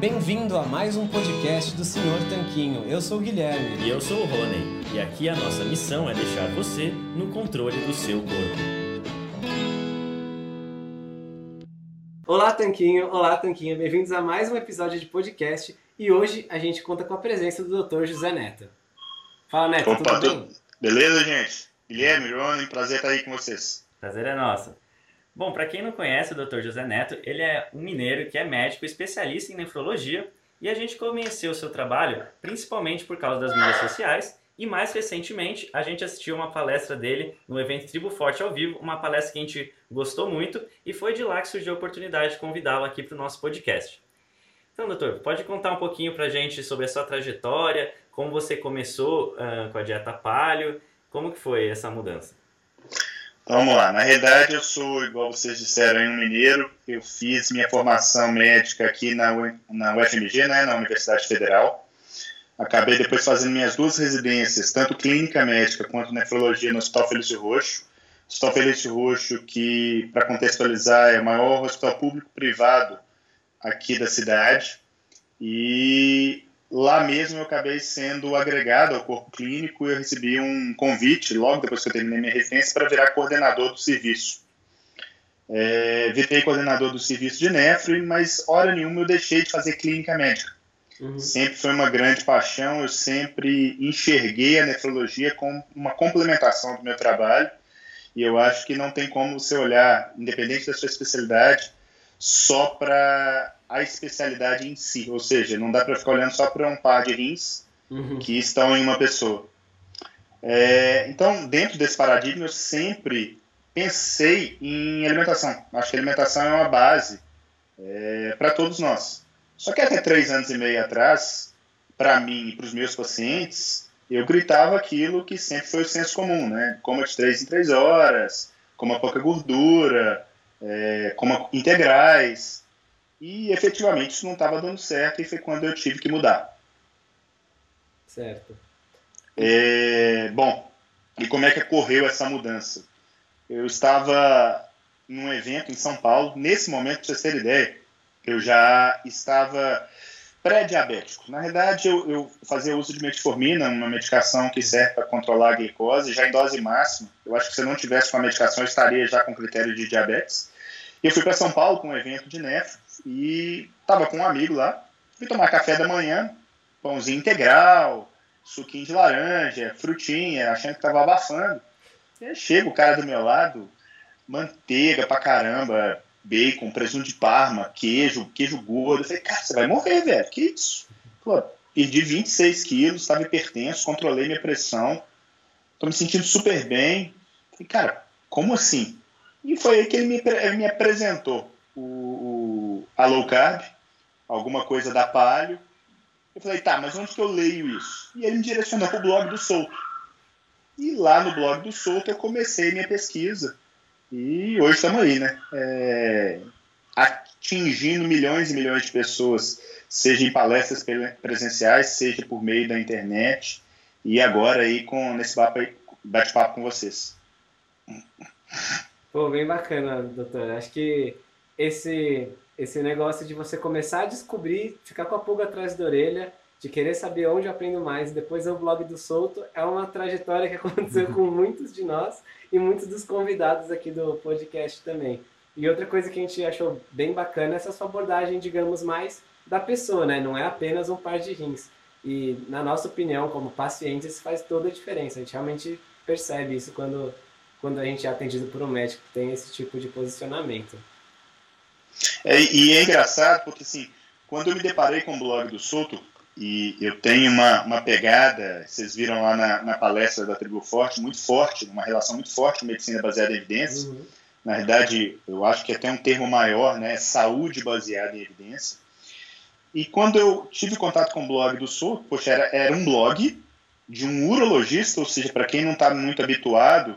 Bem-vindo a mais um podcast do Senhor Tanquinho. Eu sou o Guilherme. E eu sou o Rony. E aqui a nossa missão é deixar você no controle do seu corpo. Olá, Tanquinho. Olá, Tanquinha. Bem-vindos a mais um episódio de podcast. E hoje a gente conta com a presença do Dr. José Neto. Fala, Neto, Opa, tudo bem? Beleza, gente? Guilherme, Rony, prazer estar aí com vocês. Prazer é nosso. Bom, para quem não conhece o Dr. José Neto, ele é um mineiro que é médico especialista em nefrologia e a gente conheceu o seu trabalho principalmente por causa das mídias sociais e mais recentemente a gente assistiu uma palestra dele no evento Tribo Forte ao vivo, uma palestra que a gente gostou muito e foi de lá que surgiu a oportunidade de convidá-lo aqui para o nosso podcast. Então, doutor, pode contar um pouquinho para a gente sobre a sua trajetória, como você começou uh, com a dieta paleo como que foi essa mudança? Vamos lá. Na realidade, eu sou, igual vocês disseram, um mineiro. Eu fiz minha formação médica aqui na, na UFMG, né, na Universidade Federal. Acabei depois fazendo minhas duas residências, tanto clínica médica quanto nefrologia no Hospital Felício Roxo. Hospital Felício Roxo, que, para contextualizar, é o maior hospital público-privado aqui da cidade. E lá mesmo eu acabei sendo agregado ao corpo clínico e eu recebi um convite, logo depois que eu terminei minha residência, para virar coordenador do serviço. É, virei coordenador do serviço de nefro, mas hora nenhuma eu deixei de fazer clínica médica. Uhum. Sempre foi uma grande paixão, eu sempre enxerguei a nefrologia como uma complementação do meu trabalho, e eu acho que não tem como você olhar, independente da sua especialidade, só para a especialidade em si, ou seja, não dá para ficar olhando só para um par de rins uhum. que estão em uma pessoa. É, então, dentro desse paradigma, eu sempre pensei em alimentação. Acho que alimentação é uma base é, para todos nós. Só que até três anos e meio atrás, para mim e para os meus pacientes, eu gritava aquilo que sempre foi o senso comum, né? Coma de três em três horas, coma pouca gordura, é, coma integrais, e efetivamente isso não estava dando certo e foi quando eu tive que mudar. Certo. É, bom, e como é que ocorreu essa mudança? Eu estava num evento em São Paulo, nesse momento, para vocês terem ideia, eu já estava pré-diabético. Na verdade, eu, eu, fazia uso de metformina, uma medicação que serve para controlar a glicose, já em dose máxima. Eu acho que se eu não tivesse com a medicação, eu estaria já com critério de diabetes. Eu fui para São Paulo com um evento de nefro, e tava com um amigo lá, fui tomar café da manhã, pãozinho integral, suquinho de laranja, frutinha, achando que tava abafando. E chega o cara do meu lado, manteiga pra caramba, bacon, presunto de parma, queijo, queijo gordo. Eu falei, cara, você vai morrer, velho, que isso? Pô, perdi 26 quilos, estava hipertenso, controlei minha pressão, tô me sentindo super bem. Falei, cara, como assim? E foi aí que ele me, me apresentou o, o, a low carb, alguma coisa da palio. Eu falei, tá, mas onde que eu leio isso? E ele me direcionou para o blog do Souto. E lá no blog do Souto eu comecei minha pesquisa. E hoje estamos aí, né? É, atingindo milhões e milhões de pessoas, seja em palestras presenciais, seja por meio da internet. E agora aí com nesse bate-papo com vocês. Pô, bem bacana, doutor. Acho que esse, esse negócio de você começar a descobrir, ficar com a pulga atrás da orelha, de querer saber onde eu aprendo mais, depois é o blog do Solto, é uma trajetória que aconteceu com muitos de nós e muitos dos convidados aqui do podcast também. E outra coisa que a gente achou bem bacana é essa sua abordagem, digamos, mais da pessoa, né? Não é apenas um par de rins. E, na nossa opinião, como pacientes, faz toda a diferença. A gente realmente percebe isso quando, quando a gente é atendido por um médico que tem esse tipo de posicionamento. É, e é engraçado porque, assim, quando eu me deparei com o blog do Soto, E eu tenho uma, uma pegada, vocês viram lá na, na palestra da Tribo Forte, muito forte, uma relação muito forte com medicina baseada em evidência. Uhum. Na verdade, eu acho que até um termo maior, né? Saúde baseada em evidência. E quando eu tive contato com o blog do Sul, poxa, era, era um blog de um urologista, ou seja, para quem não está muito habituado,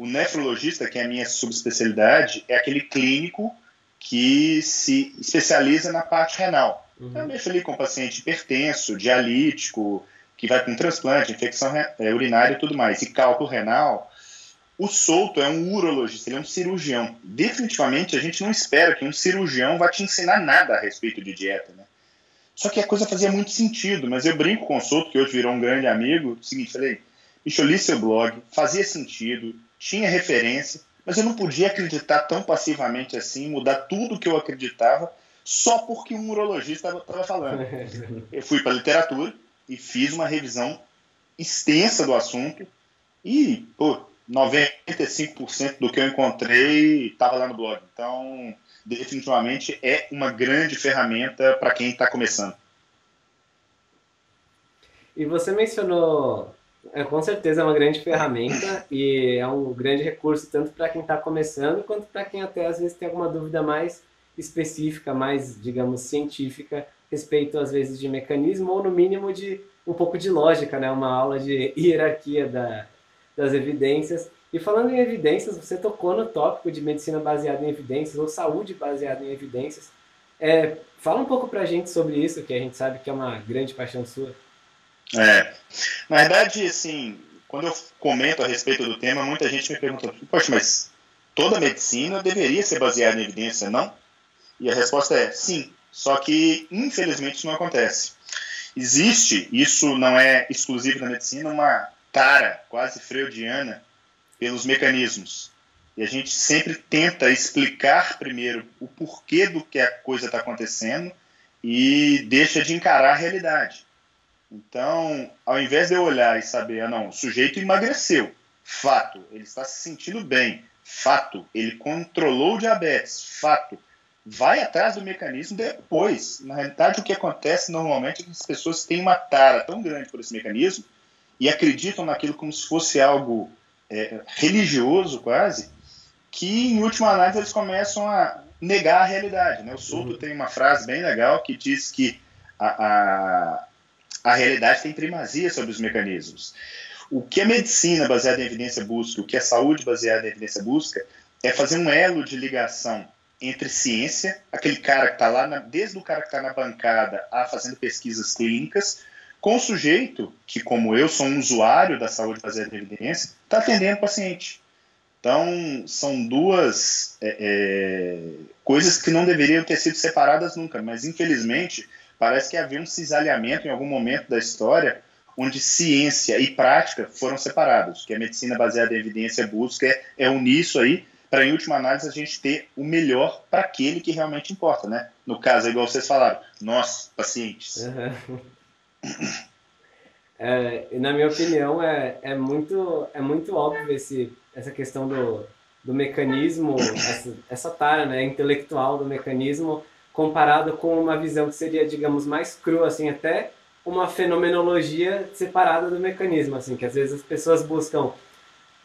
o nefrologista, que é a minha subespecialidade, é aquele clínico que se especializa na parte renal. Uhum. Então, eu mexo ali com paciente hipertenso, dialítico, que vai com transplante, infecção é, urinária e tudo mais, e cálculo renal. O Souto é um urologista, ele é um cirurgião. Definitivamente, a gente não espera que um cirurgião vá te ensinar nada a respeito de dieta, né? Só que a coisa fazia muito sentido, mas eu brinco com o Souto, que hoje virou um grande amigo, o seguinte, falei, bicho, eu li seu blog, fazia sentido, tinha referência, mas eu não podia acreditar tão passivamente assim, mudar tudo que eu acreditava, só porque um urologista estava falando. Eu fui para a literatura e fiz uma revisão extensa do assunto e, pô, 95% do que eu encontrei estava lá no blog. Então, definitivamente é uma grande ferramenta para quem está começando. E você mencionou é, com certeza é uma grande ferramenta e é um grande recurso tanto para quem está começando quanto para quem até às vezes tem alguma dúvida mais específica, mais, digamos, científica, respeito às vezes de mecanismo ou no mínimo de um pouco de lógica, né? Uma aula de hierarquia da, das evidências. E falando em evidências, você tocou no tópico de medicina baseada em evidências ou saúde baseada em evidências. É, fala um pouco para a gente sobre isso, que a gente sabe que é uma grande paixão sua. É. Na verdade, assim, quando eu comento a respeito do tema, muita gente me pergunta, poxa, mas toda medicina deveria ser baseada em evidência, não? E a resposta é sim, só que infelizmente isso não acontece. Existe, isso não é exclusivo da medicina, uma tara quase freudiana pelos mecanismos. E a gente sempre tenta explicar primeiro o porquê do que a coisa está acontecendo e deixa de encarar a realidade. Então, ao invés de eu olhar e saber, ah, não, o sujeito emagreceu, fato, ele está se sentindo bem, fato, ele controlou o diabetes, fato, vai atrás do mecanismo depois. Na realidade, o que acontece normalmente é que as pessoas têm uma tara tão grande por esse mecanismo e acreditam naquilo como se fosse algo é, religioso quase, que em última análise eles começam a negar a realidade. Né? O Souto uhum. tem uma frase bem legal que diz que a, a a realidade tem primazia sobre os mecanismos. O que a medicina baseada em evidência busca, o que a saúde baseada em evidência busca, é fazer um elo de ligação entre ciência, aquele cara que está lá, na, desde o cara que está na bancada a fazendo pesquisas clínicas, com o sujeito que, como eu, sou um usuário da saúde baseada em evidência, está atendendo o paciente. Então, são duas é, é, coisas que não deveriam ter sido separadas nunca, mas infelizmente Parece que havia um cisalhamento em algum momento da história onde ciência e prática foram separados, que a medicina baseada em evidência busca é, é unir isso aí para, em última análise, a gente ter o melhor para aquele que realmente importa, né? No caso, é igual vocês falaram, nós, pacientes. Uhum. É, na minha opinião, é, é, muito, é muito óbvio esse, essa questão do, do mecanismo, essa, essa tara né, intelectual do mecanismo comparado com uma visão que seria, digamos, mais crua, assim, até uma fenomenologia separada do mecanismo, assim, que às vezes as pessoas buscam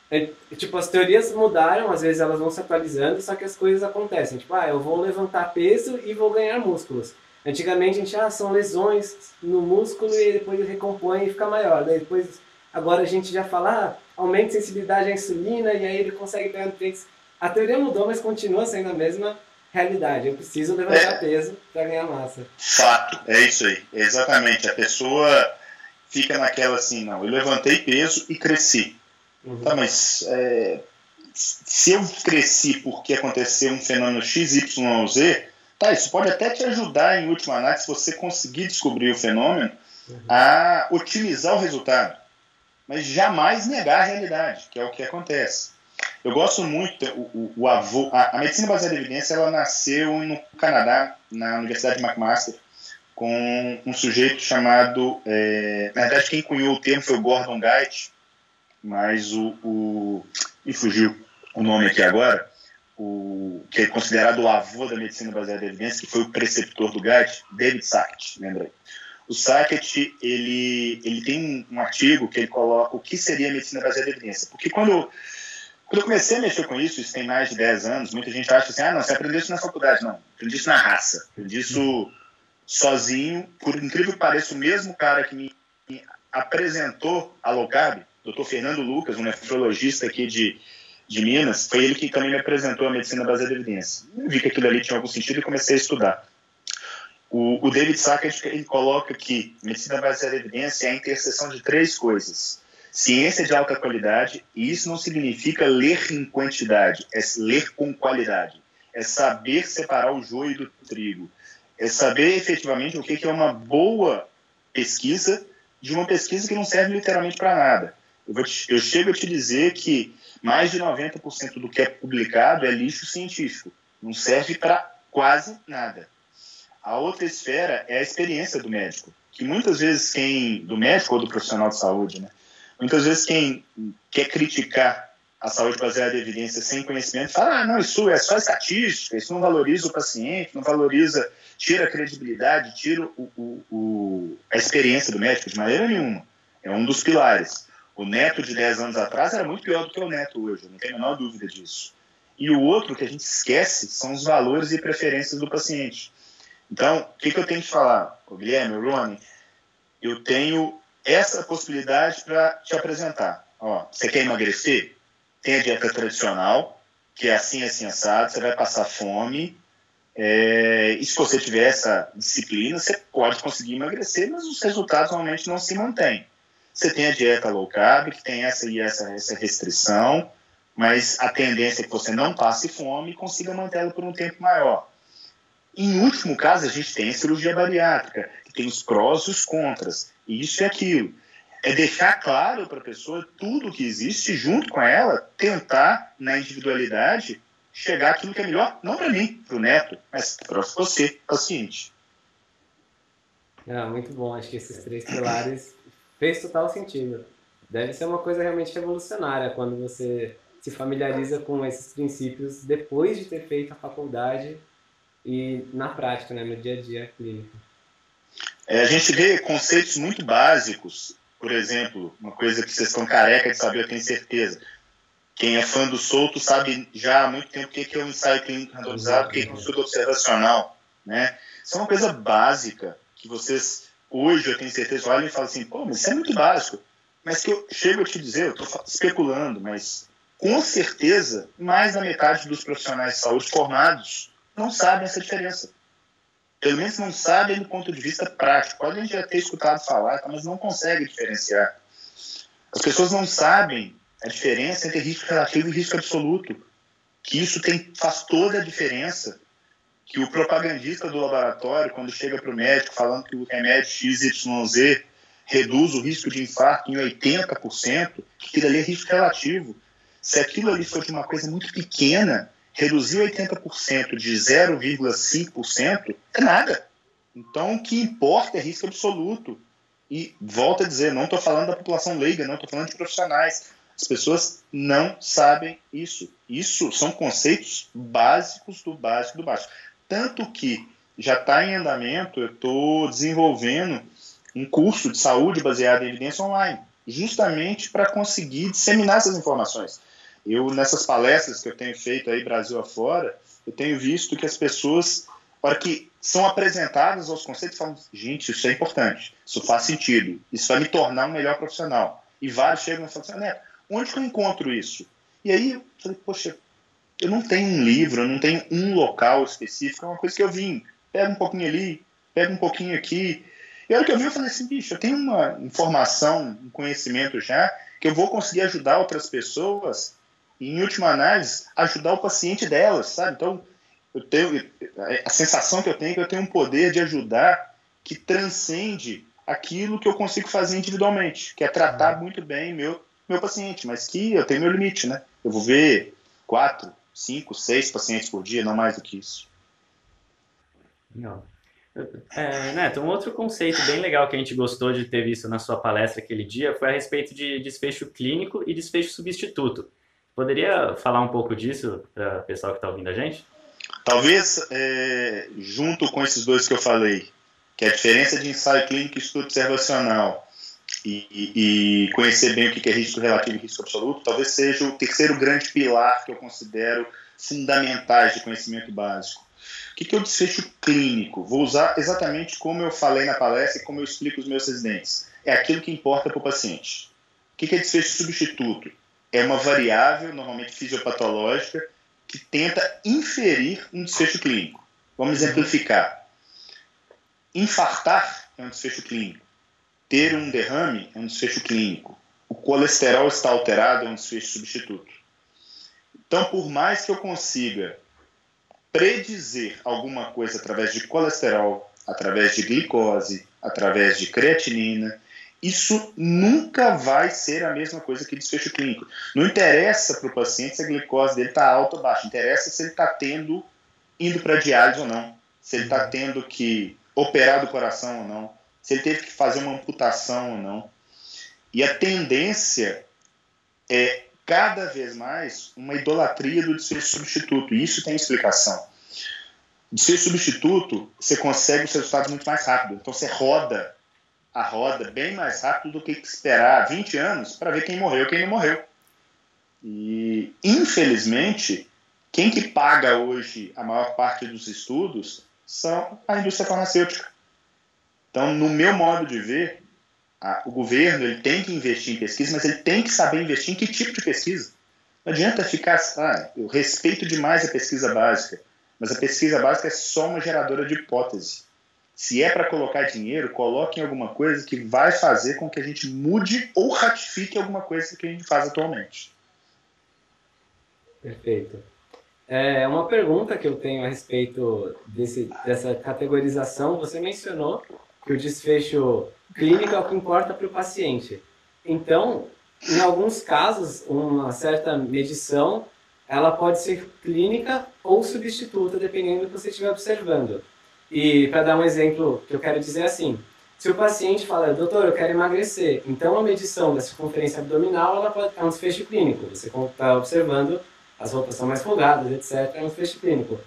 é, tipo, as teorias mudaram, às vezes elas vão se atualizando, só que as coisas acontecem. Tipo, ah, eu vou levantar peso e vou ganhar músculos. Antigamente a gente, ah, são lesões no músculo e depois ele recompõe e fica maior. Daí depois, agora a gente já fala, ah, aumenta a sensibilidade à insulina e aí ele consegue ganhar nutrientes. A teoria mudou, mas continua sendo a mesma realidade. Eu preciso levantar é, peso para ganhar massa. Fato, é isso aí. exatamente. A pessoa fica naquela assim, não, eu levantei peso e cresci. Uhum. Tá, mas é, se eu cresci porque aconteceu um fenômeno X, Y ou Z, tá, isso pode até te ajudar em última análise, se você conseguir descobrir o fenômeno, uhum. a otimizar o resultado. Mas jamais negar a realidade, que é o que acontece. Eu gosto muito, o, o, o avô, a, a, medicina baseada em evidência, ela nasceu no Canadá, na Universidade de McMaster, com um sujeito chamado, é, na verdade quem cunhou o termo foi o Gordon Guide, mas o, o me fugiu o nome aqui agora, o, que é considerado o avô da medicina baseada em evidência, que foi o preceptor do Guide, David Sackett, lembrei. O Sackett, ele, ele tem um artigo que ele coloca o que seria medicina baseada em evidência. Porque quando, quando eu comecei a mexer com isso, isso tem mais de 10 anos, muita gente acha assim, ah, não, você aprendeu isso na faculdade. Não, aprendi isso na raça. Aprendi isso sozinho. Por incrível que pareça, o mesmo cara que me apresentou a low carb, Dr. Fernando Lucas, um nefrologista aqui de, de Minas, foi ele que também me apresentou a medicina baseada em evidência. Eu vi que aquilo ali tinha algum sentido e comecei a estudar. O, o David Sackett ele coloca que medicina baseada em evidência é a interseção de três coisas. Ciência de alta qualidade, e isso não significa ler em quantidade, é ler com qualidade. É saber separar o joio do trigo. É saber efetivamente o que é uma boa pesquisa de uma pesquisa que não serve literalmente para nada. Eu, te, eu, chego a te dizer que mais de 90% do que é publicado é lixo científico. Não serve para quase nada. A outra esfera é a experiência do médico, que muitas vezes quem do médico ou do profissional de saúde, né? Muitas vezes quem quer criticar a saúde baseada em evidência sem conhecimento fala: "Ah, não, isso é só estatística, isso não valoriza o paciente, não valoriza, tira a credibilidade, tira o, o, o, a experiência do médico de maneira nenhuma". É um dos pilares. O neto de 10 anos atrás era muito pior do que o neto hoje, não tenho a menor dúvida disso. E o outro que a gente esquece são os valores e preferências do paciente. Então, o que, que eu tenho que falar, o Guilherme, o Rony? Eu tenho essa possibilidade para te apresentar. Ó, você quer emagrecer? Tem a dieta tradicional, que é assim, assim, assado, você vai passar fome. É, e se você tiver essa disciplina, você pode conseguir emagrecer, mas os resultados normalmente não se mantêm. Você tem a dieta low carb, que tem essa e essa, essa restrição, mas a tendência é que você não passe fome e consiga mantê-la por um tempo maior. Em último caso, a gente tem a cirurgia bariátrica, tem os prós e os contras, isso e aquilo. É deixar claro para a pessoa tudo o que existe, junto com ela, tentar, na individualidade, chegar aquilo que é melhor, não para mim, para o neto, mas para você, paciente. Ah, muito bom. Acho que esses três pilares fez total sentido. Deve ser uma coisa realmente revolucionária quando você se familiariza com esses princípios depois de ter feito a faculdade e na prática, né, no dia a dia clínico. É, a gente vê conceitos muito básicos, por exemplo, uma coisa que vocês estão careca de saber, eu tenho certeza. Quem é fã do Souto sabe já há muito tempo o que é um ensaio clínico randomizado, o que é um estudo observacional. Né? Isso é uma coisa básica que vocês, hoje, eu tenho certeza, olham e falam assim, pô, mas isso é muito básico. Mas que eu chego a te dizer, eu estou especulando, mas com certeza, mais da metade dos profissionais de saúde formados não sabem essa diferença. Pelo menos não sabem do ponto de vista prático. Podem já ter escutado falar, mas não conseguem diferenciar. As pessoas não sabem a diferença entre risco relativo e risco absoluto. Que isso tem, faz toda a diferença. Que o propagandista do laboratório, quando chega para o médico falando que o remédio XYZ reduz o risco de infarto em 80%, que aquilo ali é risco relativo. Se aquilo ali for de uma coisa muito pequena, reduzir 80% de 0,5% é nada. Então, o que importa é risco absoluto. E volto a dizer, não estou falando da população leiga, não estou falando de profissionais. As pessoas não sabem isso. Isso são conceitos básicos do básico do básico. Tanto que já está em andamento, eu estou desenvolvendo um curso de saúde baseado em evidência online, justamente para conseguir disseminar essas informações. Eu, nessas palestras que eu tenho feito aí Brasil afora, eu tenho visto que as pessoas, para que são apresentadas aos conceitos, falam, gente, isso é importante, isso faz sentido, isso vai me tornar um melhor profissional. E vários chegam e falam assim, Neto, onde que eu encontro isso? E aí eu falei, poxa, eu não tenho um livro, eu não tenho um local específico, é uma coisa que eu vim, pega um pouquinho ali, pega um pouquinho aqui. E a hora que eu vi, eu falei assim, bicho, eu tenho uma informação, um conhecimento já, que eu vou conseguir ajudar outras pessoas e, em última análise, ajudar o paciente delas, sabe? Então, eu tenho a sensação que eu tenho é que eu tenho um poder de ajudar que transcende aquilo que eu consigo fazer individualmente, que é tratar uhum. muito bem meu meu paciente, mas que eu tenho meu limite, né? Eu vou ver quatro, cinco, seis pacientes por dia, não mais do que isso. Não. É, Neto, um outro conceito bem legal que a gente gostou de ter visto na sua palestra aquele dia foi a respeito de desfecho clínico e desfecho substituto. Poderia falar um pouco disso para o pessoal que está ouvindo a gente? Talvez, é, junto com esses dois que eu falei, que a diferença de ensaio clínico e estudo observacional e, e, conhecer bem o que é risco relativo e risco absoluto, talvez seja o terceiro grande pilar que eu considero fundamentais de conhecimento básico. O que é o desfecho clínico? Vou usar exatamente como eu falei na palestra e como eu explico os meus residentes. É aquilo que importa para o paciente. O que é desfecho substituto? É uma variável, normalmente fisiopatológica, que tenta inferir um desfecho clínico. Vamos exemplificar. Infartar é um desfecho clínico. Ter um derrame é um desfecho clínico. O colesterol está alterado é um desfecho substituto. Então, por mais que eu consiga predizer alguma coisa através de colesterol, através de glicose, através de creatinina, isso nunca vai ser a mesma coisa que desfecho clínico. Não interessa para o paciente se a glicose dele está alta ou baixa, interessa se ele está tendo, indo para diálise ou não, se ele está tendo que operar do coração ou não, se ele teve que fazer uma amputação ou não. E a tendência é cada vez mais uma idolatria do desfecho substituto. E isso tem explicação. Desfecho substituto, você consegue os resultados muito mais rápido. Então você roda a roda bem mais rápido do que esperar 20 anos para ver quem morreu e quem não morreu. E, infelizmente, quem que paga hoje a maior parte dos estudos são a indústria farmacêutica. Então, no meu modo de ver, a, o governo ele tem que investir em pesquisa, mas ele tem que saber investir em que tipo de pesquisa. Não adianta ficar. Ah, eu respeito demais a pesquisa básica, mas a pesquisa básica é só uma geradora de hipótese. Se é para colocar dinheiro, coloque em alguma coisa que vai fazer com que a gente mude ou ratifique alguma coisa que a gente faz atualmente. Perfeito. É uma pergunta que eu tenho a respeito desse, dessa categorização. Você mencionou que o desfecho clínico é o que importa para o paciente. Então, em alguns casos, uma certa medição ela pode ser clínica ou substituta, dependendo do que você estiver observando. E para dar um exemplo que eu quero dizer assim, se o paciente fala, doutor, eu quero emagrecer, então a medição da circunferência abdominal ela pode, é um desfecho clínico. Você está observando, as roupas são mais folgadas, etc. É um desfecho clínico.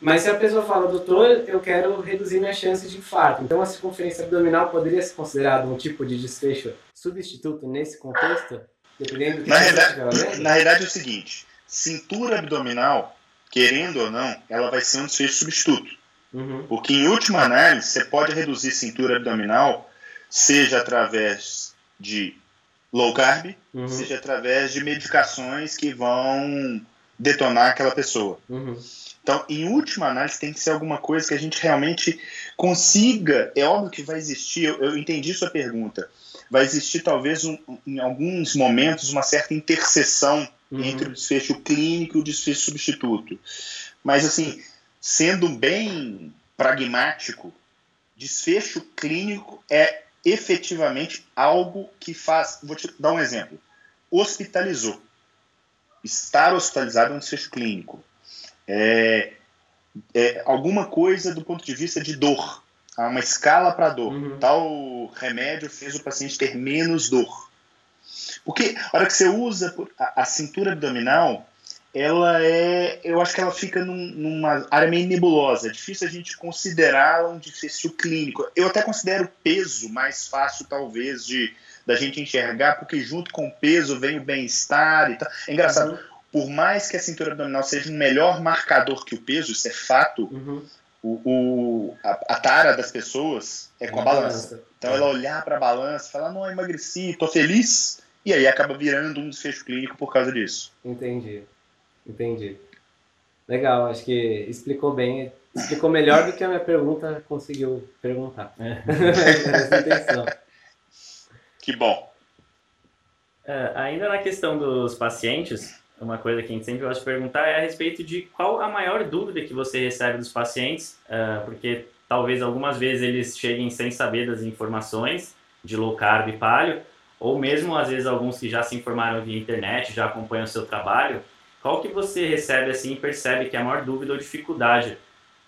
Mas se a pessoa fala, doutor, eu quero reduzir minha chance de infarto, então a circunferência abdominal poderia ser considerado um tipo de desfecho substituto nesse contexto? Dependendo do na, realidade, na realidade é o seguinte, cintura abdominal, querendo ou não, ela vai ser um desfecho substituto. Uhum. Porque em última análise, você pode reduzir cintura abdominal, seja através de low carb, uhum. seja através de medicações que vão detonar aquela pessoa. Uhum. Então, em última análise, tem que ser alguma coisa que a gente realmente consiga. É óbvio que vai existir, eu, eu entendi sua pergunta. Vai existir, talvez, um, em alguns momentos, uma certa interseção uhum. entre o desfecho clínico e o desfecho substituto. Mas, assim, sendo bem pragmático, desfecho clínico é efetivamente algo que faz. Vou te dar um exemplo. Hospitalizou. Estar hospitalizado é um desfecho clínico é, é, alguma coisa do ponto de vista de dor. Há uma escala para dor. Uhum. Tal remédio fez o paciente ter menos dor. Porque a hora que você usa a, a cintura abdominal, ela é. Eu acho que ela fica num, numa área meio nebulosa. É difícil a gente considerá-la um difícil clínico. Eu até considero o peso mais fácil, talvez, de da gente enxergar, porque junto com o peso vem o bem-estar e tal. É engraçado. Uhum por mais que a cintura abdominal seja um melhor marcador que o peso, isso é fato, uhum. o, o a, a, tara das pessoas é com a balança. Então ela olhar para a balança e falar, não, emagreci, estou feliz, e aí acaba virando um desfecho clínico por causa disso. Entendi, entendi. Legal, acho que explicou bem, explicou melhor do que a minha pergunta conseguiu perguntar. É. Essa intenção. Que bom. É, ainda na questão dos pacientes, uma coisa que a gente sempre gosta de perguntar é a respeito de qual a maior dúvida que você recebe dos pacientes, uh, porque talvez algumas vezes eles cheguem sem saber das informações de low carb e paleo, ou mesmo às vezes alguns que já se informaram via internet, já acompanham o seu trabalho, qual que você recebe assim e percebe que é a maior dúvida ou dificuldade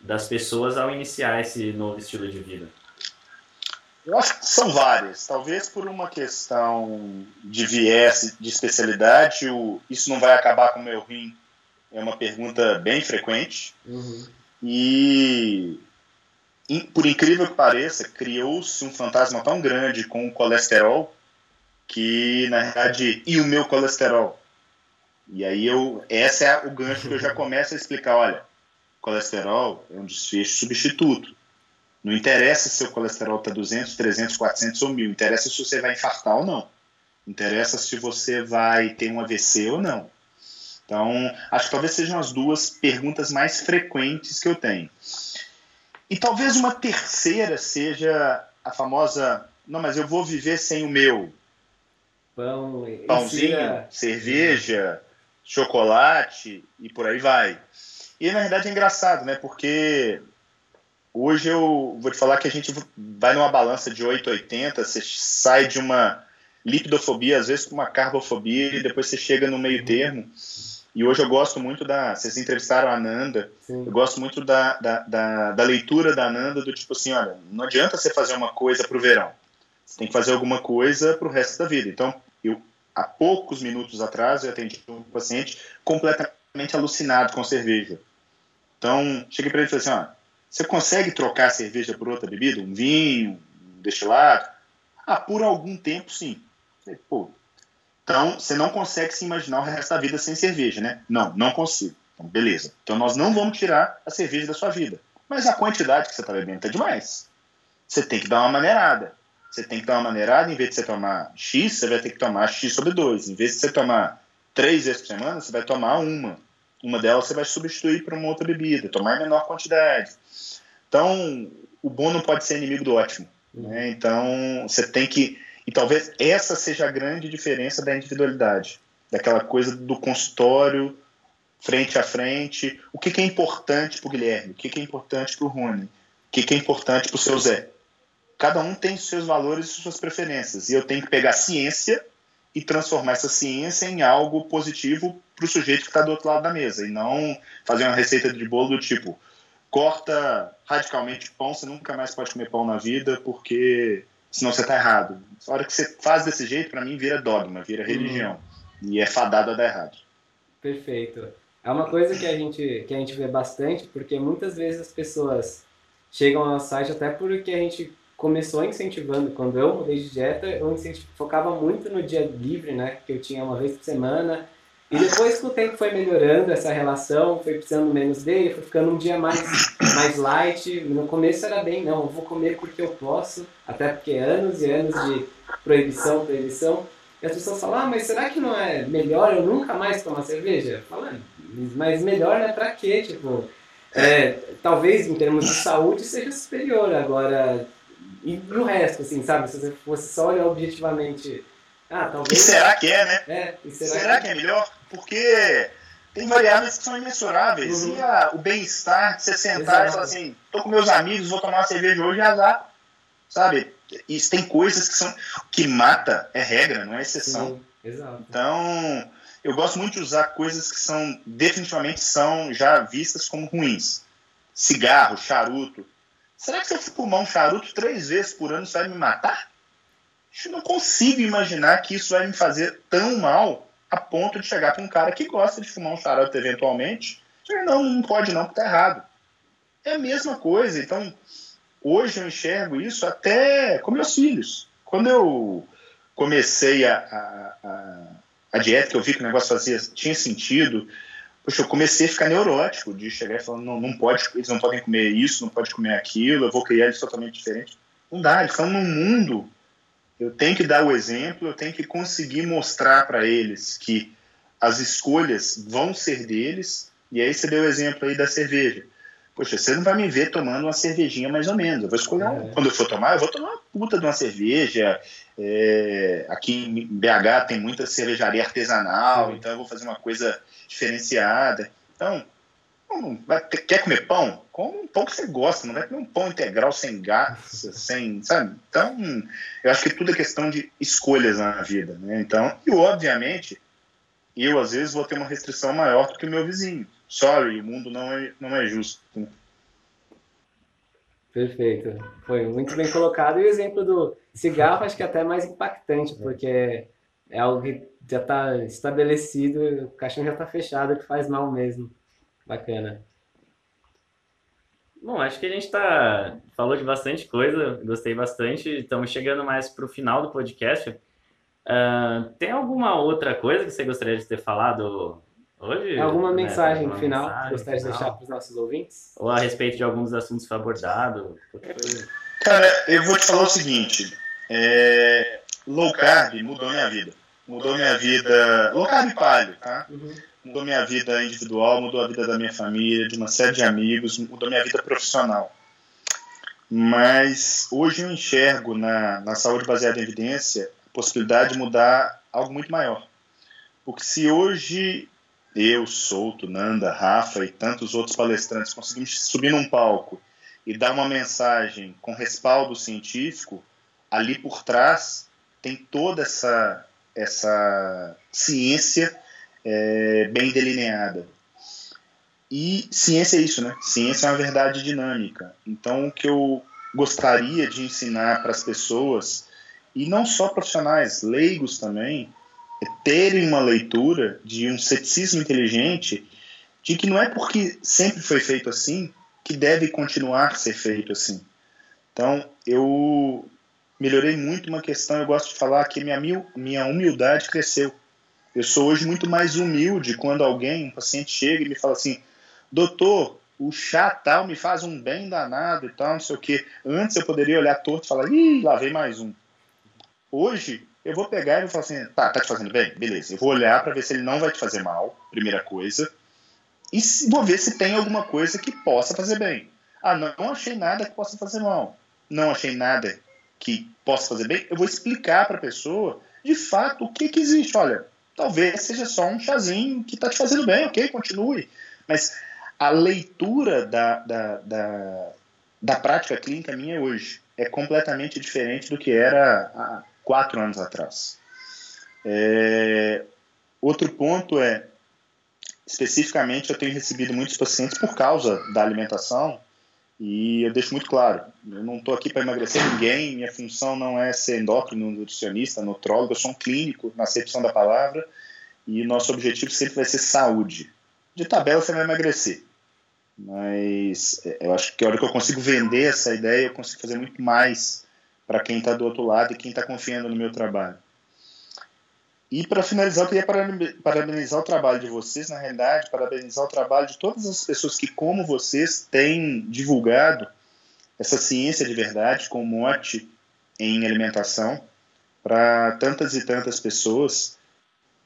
das pessoas ao iniciar esse novo estilo de vida? Eu acho que são várias. Talvez por uma questão de viés de especialidade, o, isso não vai acabar com o meu rim. É uma pergunta bem frequente. Uhum. E por incrível que pareça, criou-se um fantasma tão grande com o colesterol que, na verdade, e o meu colesterol? E aí eu, essa é o gancho que eu já começo a explicar, olha, colesterol é um desfecho substituto. Não interessa se o colesterol está 200, 300, 400 ou 1000, interessa se você vai infartar ou não. Interessa se você vai ter um AVC ou não. Então, acho que talvez sejam as duas perguntas mais frequentes que eu tenho. E talvez uma terceira seja a famosa: não, mas eu vou viver sem o meu. Pão, Pãozinho, cerveja, chocolate e por aí vai. E na verdade é engraçado, né? Porque hoje eu vou te falar que a gente vai numa balança de 880, você sai de uma lipidofobia, às vezes com uma carbofobia, e depois você chega no meio termo. E hoje eu gosto muito da. Vocês entrevistaram a Nanda. Sim. Eu gosto muito da, da, da, da, leitura da Nanda, do tipo assim: olha, não adianta você fazer uma coisa para o verão. Você tem que fazer alguma coisa para o resto da vida. Então, eu, há poucos minutos atrás, eu atendi um paciente completamente alucinado com cerveja. Então, cheguei para ele e falei assim: ó, você consegue trocar a cerveja por outra bebida? Um vinho, um destilado? Ah, por algum tempo, sim. Falei, Pô, então, você não consegue se imaginar o resto da vida sem cerveja, né? Não, não consigo. Então, beleza. Então, nós não vamos tirar a cerveja da sua vida. Mas a quantidade que você está bebendo está demais. Você tem que dar uma maneirada. Você tem que dar uma maneirada, em vez de você tomar X, você vai ter que tomar X sobre 2. Em vez de você tomar três vezes por semana, você vai tomar uma. Uma delas você vai substituir por uma outra bebida, tomar menor quantidade. Então, o bom não pode ser inimigo do ótimo. Né? Então, você tem que e talvez essa seja a grande diferença da individualidade, daquela coisa do consultório, frente a frente. O que, que é importante para o Guilherme? O que, que é importante para o Rony? O que, que é importante para o seu Zé? Cada um tem seus valores e suas preferências. E eu tenho que pegar ciência e transformar essa ciência em algo positivo para o sujeito que está do outro lado da mesa. E não fazer uma receita de bolo do tipo: corta radicalmente pão, você nunca mais pode comer pão na vida porque senão você está errado. A hora que você faz desse jeito, para mim, vira dogma, vira uhum. religião. E é fadada a dar errado. Perfeito. É uma coisa que a gente, que a gente vê bastante, porque muitas vezes as pessoas chegam ao site até porque a gente começou incentivando. Quando eu mudei de dieta, eu focava muito no dia livre, né? Que eu tinha uma vez por semana e depois que o tempo foi melhorando essa relação, foi precisando menos dele, foi ficando um dia mais, mais light. No começo era bem, não, eu vou comer porque eu posso, até porque anos e anos de proibição, proibição. E as pessoas falam, ah, mas será que não é melhor eu nunca mais tomar cerveja? Falando, mas melhor, né? Pra quê? Tipo, é, talvez em termos de saúde seja superior. Agora, e o resto, assim, sabe? Se você fosse só olhar objetivamente ah, talvez. E será que é, né? É, será, será que... que é melhor? Porque tem variáveis que são imensuráveis. Uhum. E a, o bem-estar você sentar Exato. e falar assim: tô com meus amigos, vou tomar uma cerveja hoje e azar. Sabe? Isso tem coisas que são. que mata é regra, não é exceção. Exato. Então, eu gosto muito de usar coisas que são definitivamente são já vistas como ruins. Cigarro, charuto. Será que se eu fumar um charuto três vezes por ano, isso vai me matar? Eu não consigo imaginar que isso vai me fazer tão mal a ponto de chegar para um cara que gosta de fumar um charuto eventualmente. Não, não pode não, porque tá errado. É a mesma coisa. Então, hoje eu enxergo isso até com meus filhos. Quando eu comecei a, a, a, a dieta, que eu vi que o negócio fazia, tinha sentido, poxa, eu comecei a ficar neurótico de chegar e falar, não, não pode, eles não podem comer isso, não pode comer aquilo, eu vou criar eles totalmente diferentes. Não dá, eles estão num mundo eu tenho que dar o exemplo, eu tenho que conseguir mostrar para eles que as escolhas vão ser deles. E aí você deu o exemplo aí da cerveja. Poxa, você não vai me ver tomando uma cervejinha mais ou menos. Eu vou escolher. É. Quando eu for tomar, eu vou tomar uma puta de uma cerveja. É, aqui em BH tem muita cervejaria artesanal, Sim. então eu vou fazer uma coisa diferenciada. Então, vai, quer comer pão? Come um pão que você gosta, não vai comer um pão integral sem gás, sem, sabe? Então, eu acho que tudo é questão de escolhas na vida, né? Então, e obviamente, eu às vezes vou ter uma restrição maior do que o meu vizinho. Sorry, o mundo não é, não é justo. Perfeito. Foi muito bem colocado. E o exemplo do cigarro acho que é até mais impactante, porque é algo que já está estabelecido, o caixão já está fechado, que faz mal mesmo. Bacana. Bom, acho que a gente tá falou de bastante coisa, gostei bastante. Estamos chegando mais para o final do podcast. Uh, tem alguma outra coisa que você gostaria de ter falado hoje? Alguma né? mensagem alguma final mensagem que gostaria de deixar para os nossos ouvintes? Ou a respeito de alguns assuntos que foi abordado? Cara, eu vou te falar o seguinte: é, low carb mudou minha vida. Mudou minha vida. Low carb palho, tá? Uhum. Mudou minha vida individual, mudou a vida da minha família, de uma série de amigos, mudou minha vida profissional. Mas hoje eu enxergo na, na saúde baseada em evidência a possibilidade de mudar algo muito maior. Porque se hoje eu, Souto, Nanda, Rafa e tantos outros palestrantes conseguimos subir num palco e dar uma mensagem com respaldo científico, ali por trás tem toda essa, essa ciência é, bem delineada. E ciência é isso, né? Ciência é uma verdade dinâmica. Então, o que eu gostaria de ensinar para as pessoas, e não só profissionais, leigos também, terem uma leitura de um ceticismo inteligente de que não é porque sempre foi feito assim que deve continuar a ser feito assim. Então, eu melhorei muito uma questão, eu gosto de falar que minha, minha humildade cresceu. Eu sou hoje muito mais humilde quando alguém, um paciente chega e me fala assim, doutor, o chá tal me faz um bem danado e tal, não sei o que. Antes eu poderia olhar torto e falar, ih, lá vem mais um. Hoje, eu vou pegar e vou falar assim, tá, tá te fazendo bem? Beleza. Eu vou olhar para ver se ele não vai te fazer mal, primeira coisa. E vou ver se tem alguma coisa que possa fazer bem. Ah, não, achei nada que possa fazer mal. Não achei nada que possa fazer bem. Eu vou explicar para a pessoa, de fato, o que, que existe. Olha, talvez seja só um chazinho que está te fazendo bem, ok, continue. Mas a leitura da, da, da, da prática clínica minha hoje é completamente diferente do que era há quatro anos atrás. É, outro ponto é especificamente, eu tenho recebido muitos pacientes por causa da alimentação e eu deixo muito claro, eu não estou aqui para emagrecer ninguém, minha função não é ser endócrino, nutricionista, nutrólogo, eu sou um clínico na acepção da palavra e nosso objetivo sempre vai ser saúde. De tabela você vai emagrecer, mas é, eu acho que a hora que eu consigo vender essa ideia, eu consigo fazer muito mais para quem está do outro lado e quem está confiando no meu trabalho. E para finalizar, eu queria parabenizar o trabalho de vocês, na realidade, parabenizar o trabalho de todas as pessoas que, como vocês, têm divulgado essa ciência de verdade com mote em alimentação para tantas e tantas pessoas,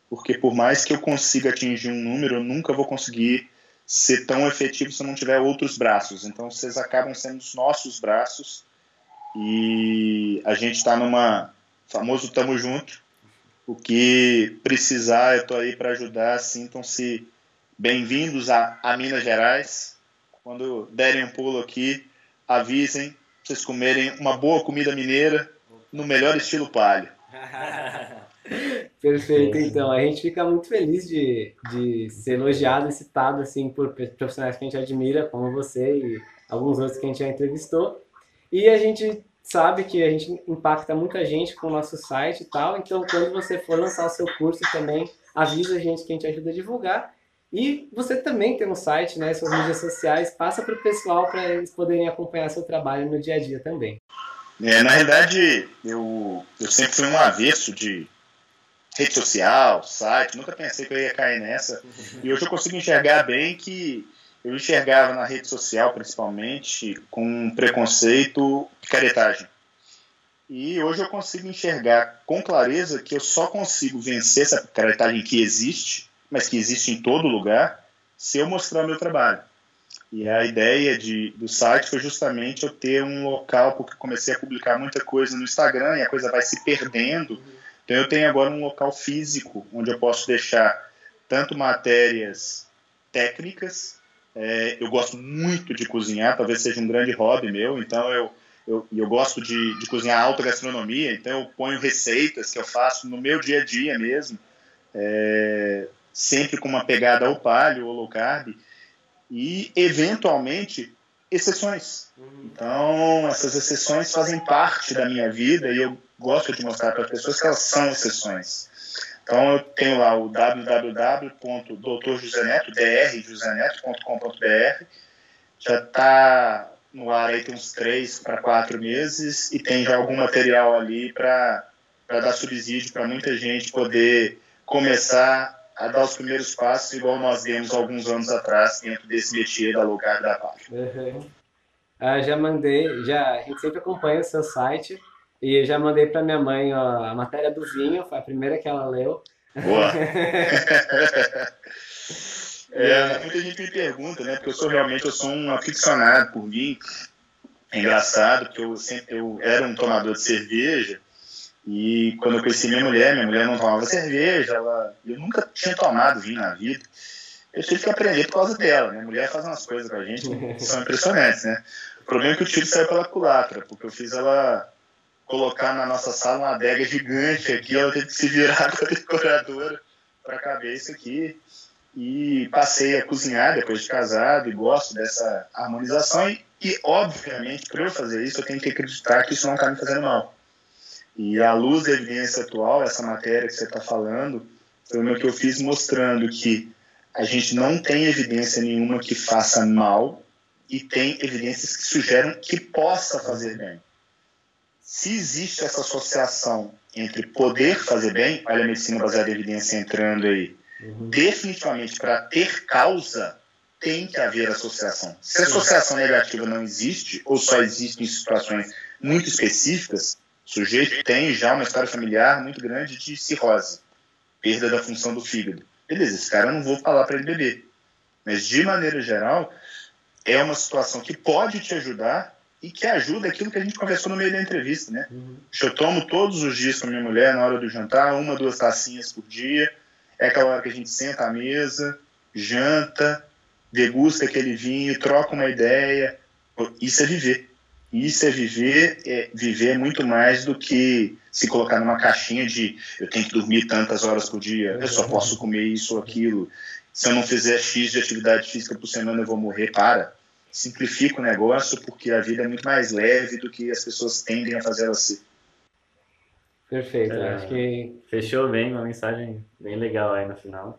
porque por mais que eu consiga atingir um número, eu nunca vou conseguir ser tão efetivo se eu não tiver outros braços. Então vocês acabam sendo os nossos braços e a gente está numa famoso tamo junto o que precisar, eu estou aí para ajudar. Sintam-se bem-vindos a, a, Minas Gerais. Quando derem um pulo aqui, avisem para vocês comerem uma boa comida mineira no melhor estilo palio. Perfeito, então. A gente fica muito feliz de, de ser elogiado e citado assim, por profissionais que a gente admira, como você e alguns outros que a gente já entrevistou. E a gente sabe que a gente impacta muita gente com o nosso site e tal. Então, quando você for lançar o seu curso também, avisa a gente que a gente ajuda a divulgar. E você também tem um site, né, suas mídias sociais, passa para o pessoal para eles poderem acompanhar seu trabalho no dia a dia também. É, na realidade, eu, eu sempre fui um avesso de rede social, site, nunca pensei que eu ia cair nessa. E hoje eu consigo enxergar bem que eu enxergava na rede social, principalmente, com preconceito, picaretagem. E hoje eu consigo enxergar com clareza que eu só consigo vencer essa picaretagem que existe, mas que existe em todo lugar, se eu mostrar meu trabalho. E a ideia de, do site foi justamente eu ter um local, porque comecei a publicar muita coisa no Instagram e a coisa vai se perdendo. Então eu tenho agora um local físico onde eu posso deixar tanto matérias técnicas é, eu gosto muito de cozinhar, talvez seja um grande hobby meu, então eu, eu, eu gosto de, de cozinhar alta gastronomia, então eu ponho receitas que eu faço no meu dia a dia mesmo, é, sempre com uma pegada ao palio ou low carb, e eventualmente exceções. Então, essas exceções fazem parte da minha vida e eu gosto de mostrar para as pessoas que elas são exceções. Então eu tenho lá o www.doutorjoseneto.com.br já está no ar aí tem uns três para quatro meses e tem já algum material ali para dar subsídio para muita gente poder começar a dar os primeiros passos, igual nós demos alguns anos atrás dentro desse métier da Logar da página. Uhum. Ah, já mandei, já, a gente sempre acompanha o seu site e já mandei para minha mãe ó, a matéria do vinho, foi a primeira que ela leu. Boa! é, muita gente me pergunta, né? Porque eu sou realmente eu sou um aficionado por vinho. É engraçado, porque eu sempre eu era um tomador de cerveja e quando eu conheci minha mulher, minha mulher não tomava cerveja, ela, eu nunca tinha tomado vinho na vida. Eu tive que aprender por causa dela. Minha mulher faz umas coisas com a gente que são impressionantes, né? O problema é que o tiro saiu pela culatra, porque eu fiz ela colocar na nossa sala uma adega gigante aqui, ela teve que se virar com a decoradora para caber isso aqui. E passei a cozinhar depois de casado e gosto dessa harmonização. E, e obviamente, para eu fazer isso, eu tenho que acreditar que isso não está me fazendo mal. E à luz da evidência atual, essa matéria que você está falando, foi o que eu fiz mostrando que a gente não tem evidência nenhuma que faça mal e tem evidências que sugerem que possa fazer bem. Se existe essa associação entre poder fazer bem, olha a medicina baseada em evidência entrando aí, uhum. definitivamente para ter causa, tem que haver associação. Se a associação negativa não existe, ou só existe em situações muito específicas, o sujeito tem já uma história familiar muito grande de cirrose, perda da função do fígado. Beleza, esse cara eu não vou falar para ele beber. Mas, de maneira geral, é uma situação que pode te ajudar e que ajuda aquilo que a gente conversou no meio da entrevista, né? Uhum. Eu tomo todos os dias com a minha mulher na hora do jantar, uma, duas tacinhas por dia. É aquela hora que a gente senta à mesa, janta, degusta aquele vinho, troca uma ideia. Isso é viver. Isso é viver, é viver muito mais do que se colocar numa caixinha de eu tenho que dormir tantas horas por dia, eu só posso comer isso ou aquilo. Se eu não fizer X de atividade física por semana, eu vou morrer. Para. Simplifica o negócio, porque a vida é muito mais leve do que as pessoas tendem a fazer ela ser. Perfeito, é, acho que. Fechou bem, uma mensagem bem legal aí no final.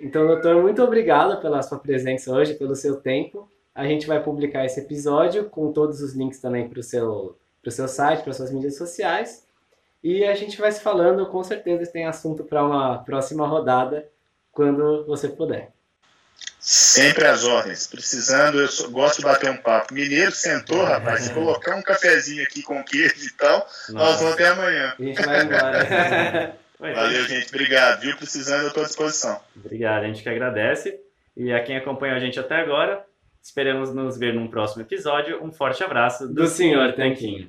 Então, doutor, muito obrigado pela sua presença hoje, pelo seu tempo. A gente vai publicar esse episódio com todos os links também para o seu, seu site, para suas mídias sociais. E a gente vai se falando, com certeza tem assunto para uma próxima rodada, quando você puder. Sempre às ordens. Precisando, eu só, gosto de bater um papo. Mineiro sentou, rapaz, se colocar um cafezinho aqui com queijo e tal, Nossa. nós vamos até amanhã. A gente vai embora. Valeu, gente. Obrigado. Viu? Precisando, eu estou à disposição. Obrigado. A gente que agradece. E a quem acompanhou a gente até agora, Esperamos nos ver num próximo episódio. Um forte abraço do, do Senhor Tanquinho.